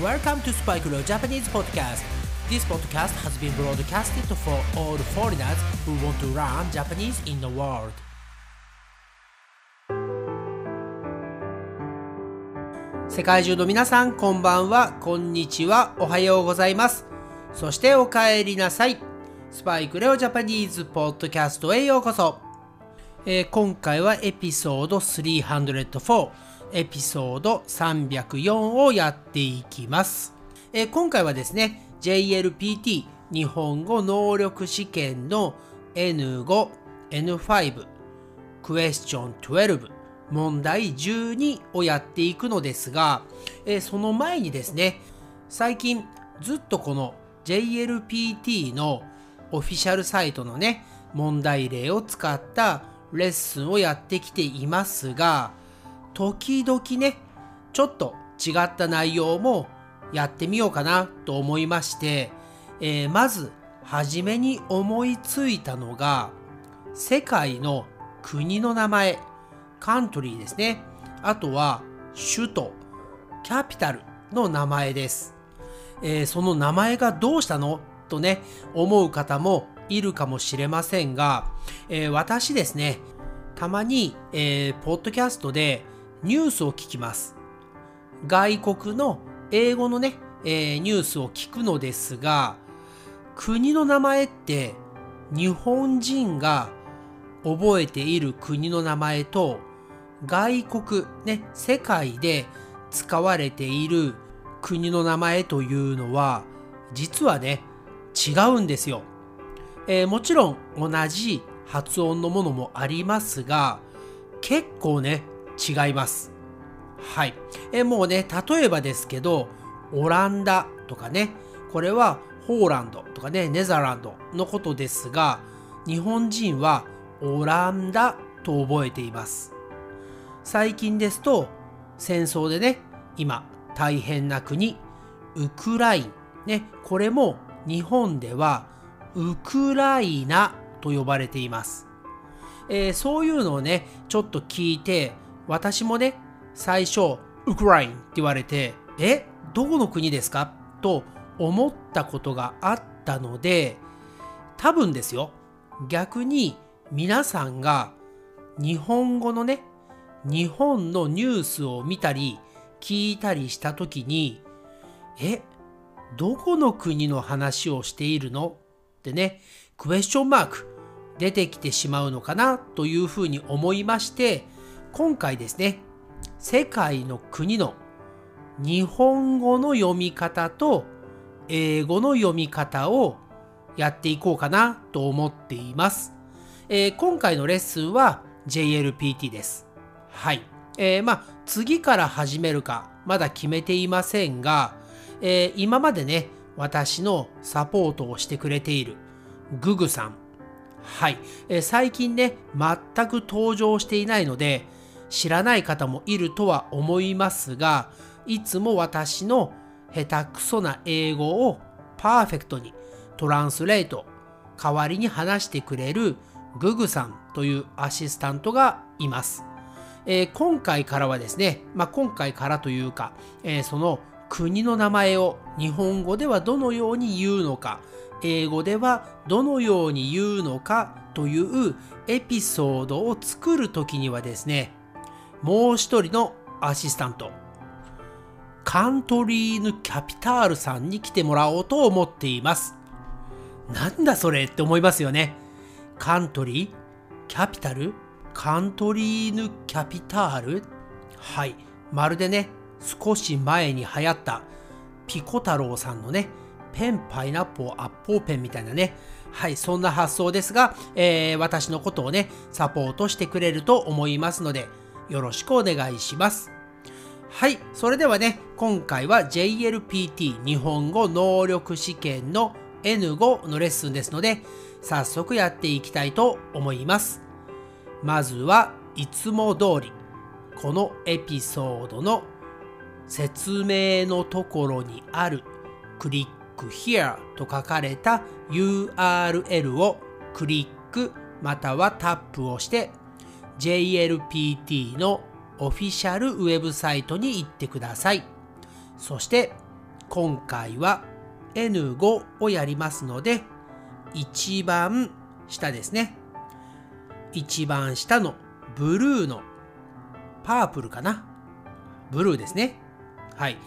Welcome to Spike Leo Japanese Podcast. This podcast has been broadcasted for all foreigners who want to learn Japanese in the world. 世界中の皆さん、こんばんは、こんにちは、おはようございます。そしてお帰りなさい。スパイクレオジャパニーズポッドキャストへようこそ。えー、今回はエピソード304、エピソード304をやっていきます。え、今回はですね、JLPT 日本語能力試験の N5、N5、クエスチョン12問題12をやっていくのですが、え、その前にですね、最近ずっとこの JLPT のオフィシャルサイトのね、問題例を使ったレッスンをやってきていますが、時々ね、ちょっと違った内容もやってみようかなと思いまして、えー、まず初めに思いついたのが、世界の国の名前、カントリーですね。あとは首都、キャピタルの名前です。えー、その名前がどうしたのとね、思う方もいるかもしれませんが、えー、私ですね、たまに、えー、ポッドキャストでニュースを聞きます。外国の英語のね、えー、ニュースを聞くのですが、国の名前って日本人が覚えている国の名前と外国、ね、世界で使われている国の名前というのは実はね違うんですよ、えー、もちろん同じ発音のものもありますが結構ね違います。はい、え、もうね例えばですけどオランダとかねこれはホーランドとかねネザーランドのことですが日本人はオランダと覚えています。最近ですと戦争でね今大変な国ウクラインねこれも日本ではウクライナと呼ばれています、えー、そういうのをねちょっと聞いて私もね最初ウクラインって言われてえどこの国ですか？と思ったことがあったので多分ですよ。逆に皆さんが日本語のね日本のニュースを見たり聞いたりした時にえどこの国の話をしているの？ってねクエスチョンマーク出てきてしまうのかな？というふうに思いまして今回ですね世界の国の日本語の読み方と英語の読み方をやっていこうかなと思っています。えー、今回のレッスンは JLPT です。はい。えー、まあ、次から始めるか、まだ決めていませんが、えー、今までね、私のサポートをしてくれているググさん。はい。え、最近ね、全く登場していないので、知らない方もいるとは思いますが、いつも私の下手くそな英語をパーフェクトにトランスレート、代わりに話してくれるググさんというアシスタントがいます。えー、今回からはですね、まあ、今回からというか、えー、その国の名前を日本語ではどのように言うのか、英語ではどのように言うのかというエピソードを作るときにはですね、もう一人のアシスタント、カントリーヌ・キャピタールさんに来てもらおうと思っています。なんだそれって思いますよね。カントリーキャピタルカントリーヌキャピタール？はい。まるでね、少し前に流行ったピコ太郎さんのね、ペンパイナッポーアッポーペンみたいなね、はい、そんな発想ですが、えー、私のことをね、サポートしてくれると思いますので、よろしくお願いします。はい、それではね、今回は JLPT 日本語能力試験の N5 のレッスンですので、早速やっていきたいと思います。まずはいつも通り、このエピソードの説明のところにあるクリック here と書かれた URL をクリックまたはタップをして JLPT のオフィシャルウェブサイトに行ってください。そして今回は N5 をやりますので、一番下ですね。一番下のブルーのパープルかな？ブルーですね。はい。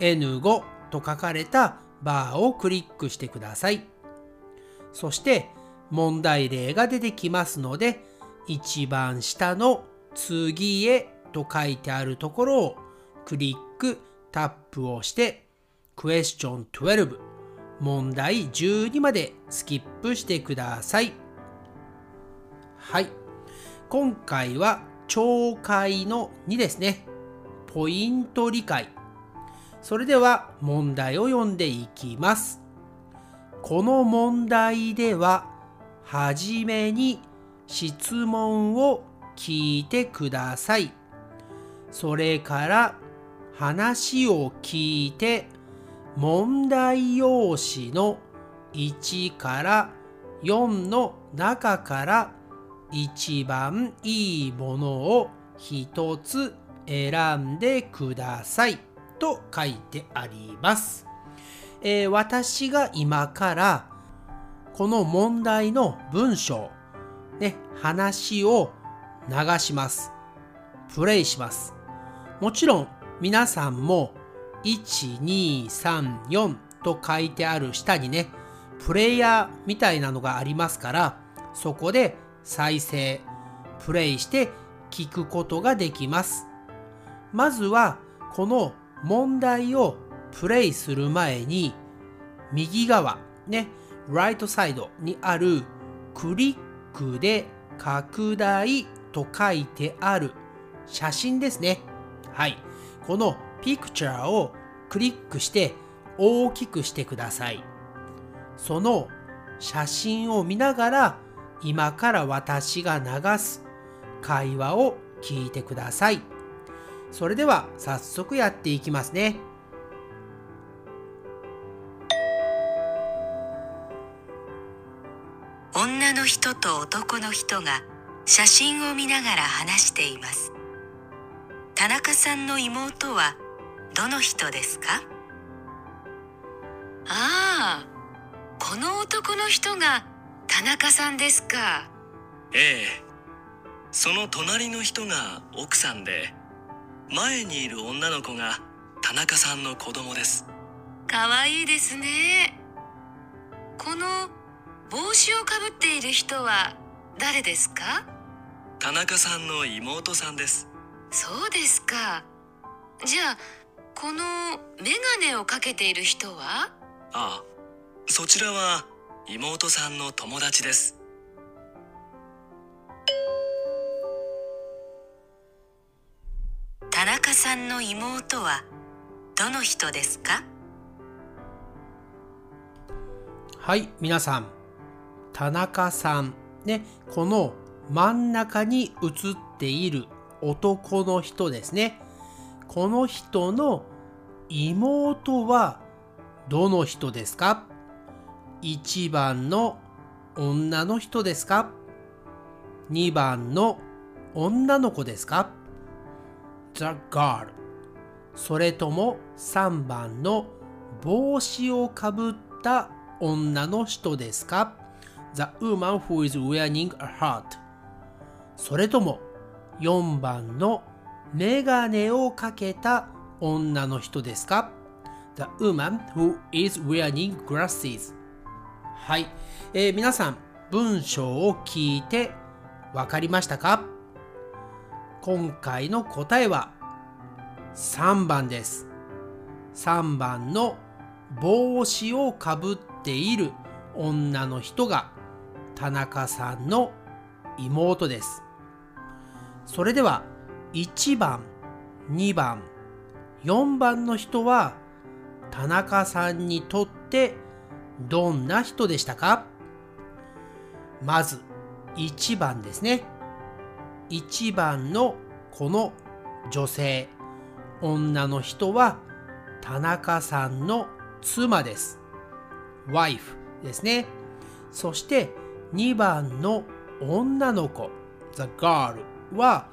N5 と書かれたバーをクリックしてください。そして問題例が出てきますので、一番下の次へと書いてあるところをクリック、タップをして Question 12問題12までスキップしてください。はい。今回は懲戒の2ですね。ポイント理解。それでは問題を読んでいきます。この問題では、はじめに質問を聞いてください。それから話を聞いて問題用紙の1から4の中から一番いいものを一つ選んでくださいと書いてあります。えー、私が今からこの問題の文章、ね、話を流します。プレイします。もちろん皆さんも1234と書いてある下にね、プレイヤーみたいなのがありますから、そこで再生、プレイして聞くことができます。まずは、この問題をプレイする前に、右側、ね、ライトサイドにあるクリッククで拡大と書いてある写真ですね。はい。このピクチャーをクリックして大きくしてください。その写真を見ながら今から私が流す会話を聞いてください。それでは早速やっていきますね。女の人と男の人が写真を見ながら話しています。田中さんの妹はどの人ですか？ああこの男の人が田中さんですか。ええその隣の人が奥さんで前にいる女の子が田中さんの子供です。かわいいですね。この帽子をかぶっている人は誰ですか？田中さんの妹さんです。そうですか。じゃあこのメガネをかけている人は？ああそちらは妹さんの友達です。田中さんの妹はどの人ですか？はい皆さん田中さんねこの真ん中に写っている男の人ですね。この人の妹はどの人ですか ?1 番の女の人ですか ?2 番の女の子ですか ?The girl それとも3番の帽子をかぶった女の人ですか？?The woman who is wearing a Heart それとも4番のメガネをかけた女の人ですか ?The woman who is wearing glasses はい、えー、皆さん文章を聞いてわかりましたか？今回の答えは3番です3番の帽子をかぶっている女の人が田中さんの妹ですそれでは1番、2番、4番の人は田中さんにとってどんな人でしたか？まず1番ですね。1番のこの女性、女の人は田中さんの妻です。wife ですね。そして2番の女の子、the girl は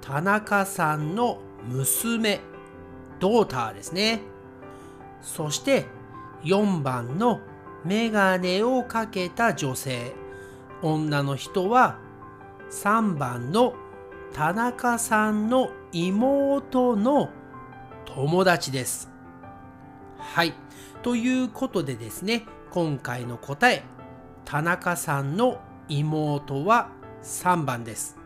田中さんの娘、ドーターですね。そして4番のメガネをかけた女性女の人は3番の田中さんの妹の友達です。はい。ということでですね、今回の答え、田中さんの妹は3番です。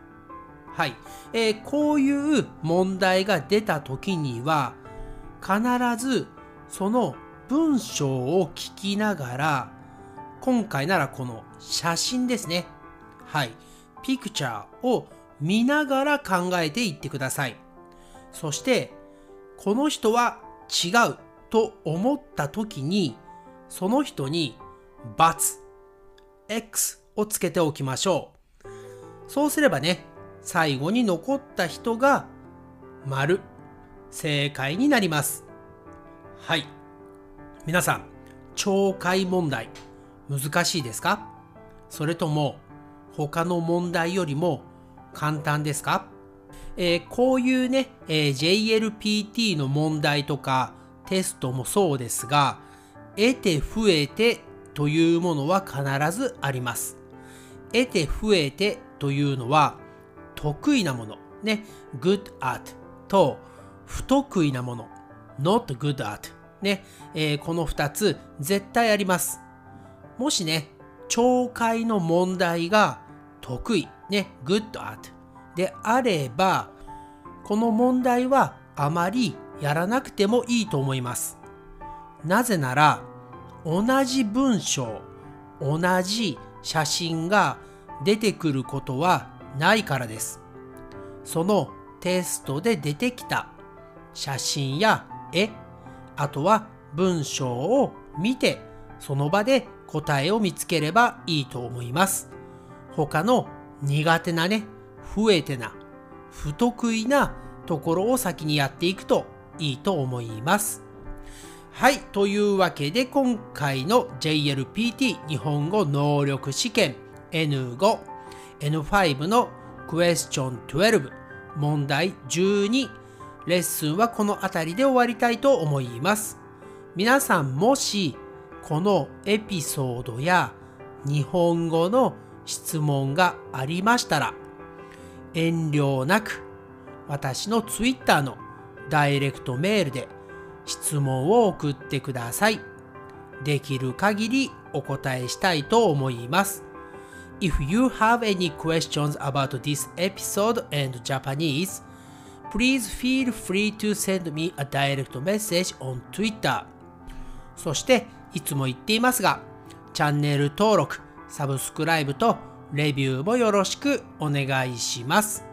はい。えー、こういう問題が出た時には、必ずその文章を聞きながら、今回ならこの写真ですね。はい。ピクチャーを見ながら考えていってください。そして、この人は違うと思った時に、その人に×、X をつけておきましょう。そうすればね、最後に残った人が丸、正解になります。はい。皆さん、懲戒問題、難しいですか？それとも、他の問題よりも簡単ですか、えー、こういうね、えー、JLPT の問題とかテストもそうですが、得て増えてというものは必ずあります。得て増えてというのは得意なもの、ね、good at と不得意なもの、not good at ね、えー、この2つ絶対あります。もしね、懲戒の問題が得意、ね、good at であれば、この問題はあまりやらなくてもいいと思います。なぜなら、同じ文章、同じ写真が出てくることはないからです。そのテストで出てきた写真や絵、あとは文章を見てその場で答えを見つければいいと思います。他の苦手なね、増えてな、不得意なところを先にやっていくといいと思います。はい。というわけで今回の JLPT 日本語能力試験 N5、N5 のクエスチョン12問題12レッスンはこの辺りで終わりたいと思います。皆さんもしこのエピソードや日本語の質問がありましたら遠慮なく私の Twitter のダイレクトメールで質問を送ってください。できる限りお答えしたいと思います。If you have any questions about this episode and Japanese, please feel free to send me a direct message on Twitter. そして、いつも言っていますが、チャンネル登録、サブスクライブとレビューもよろしくお願いします。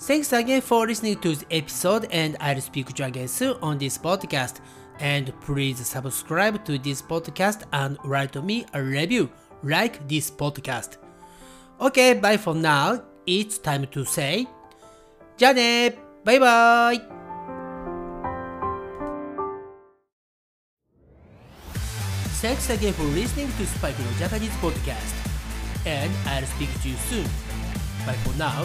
Thanks again for listening to the episode and I'll speak to you again soon on this podcast. And please subscribe to this podcast and write me a review like this podcast. Okay, bye for now. It's time to say じゃあねバイバイ Thanks again for listening to Spike no Japanese podcast. And I'll speak to you soon. But for now,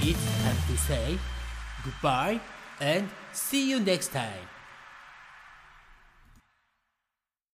it's time to say goodbye and see you next time.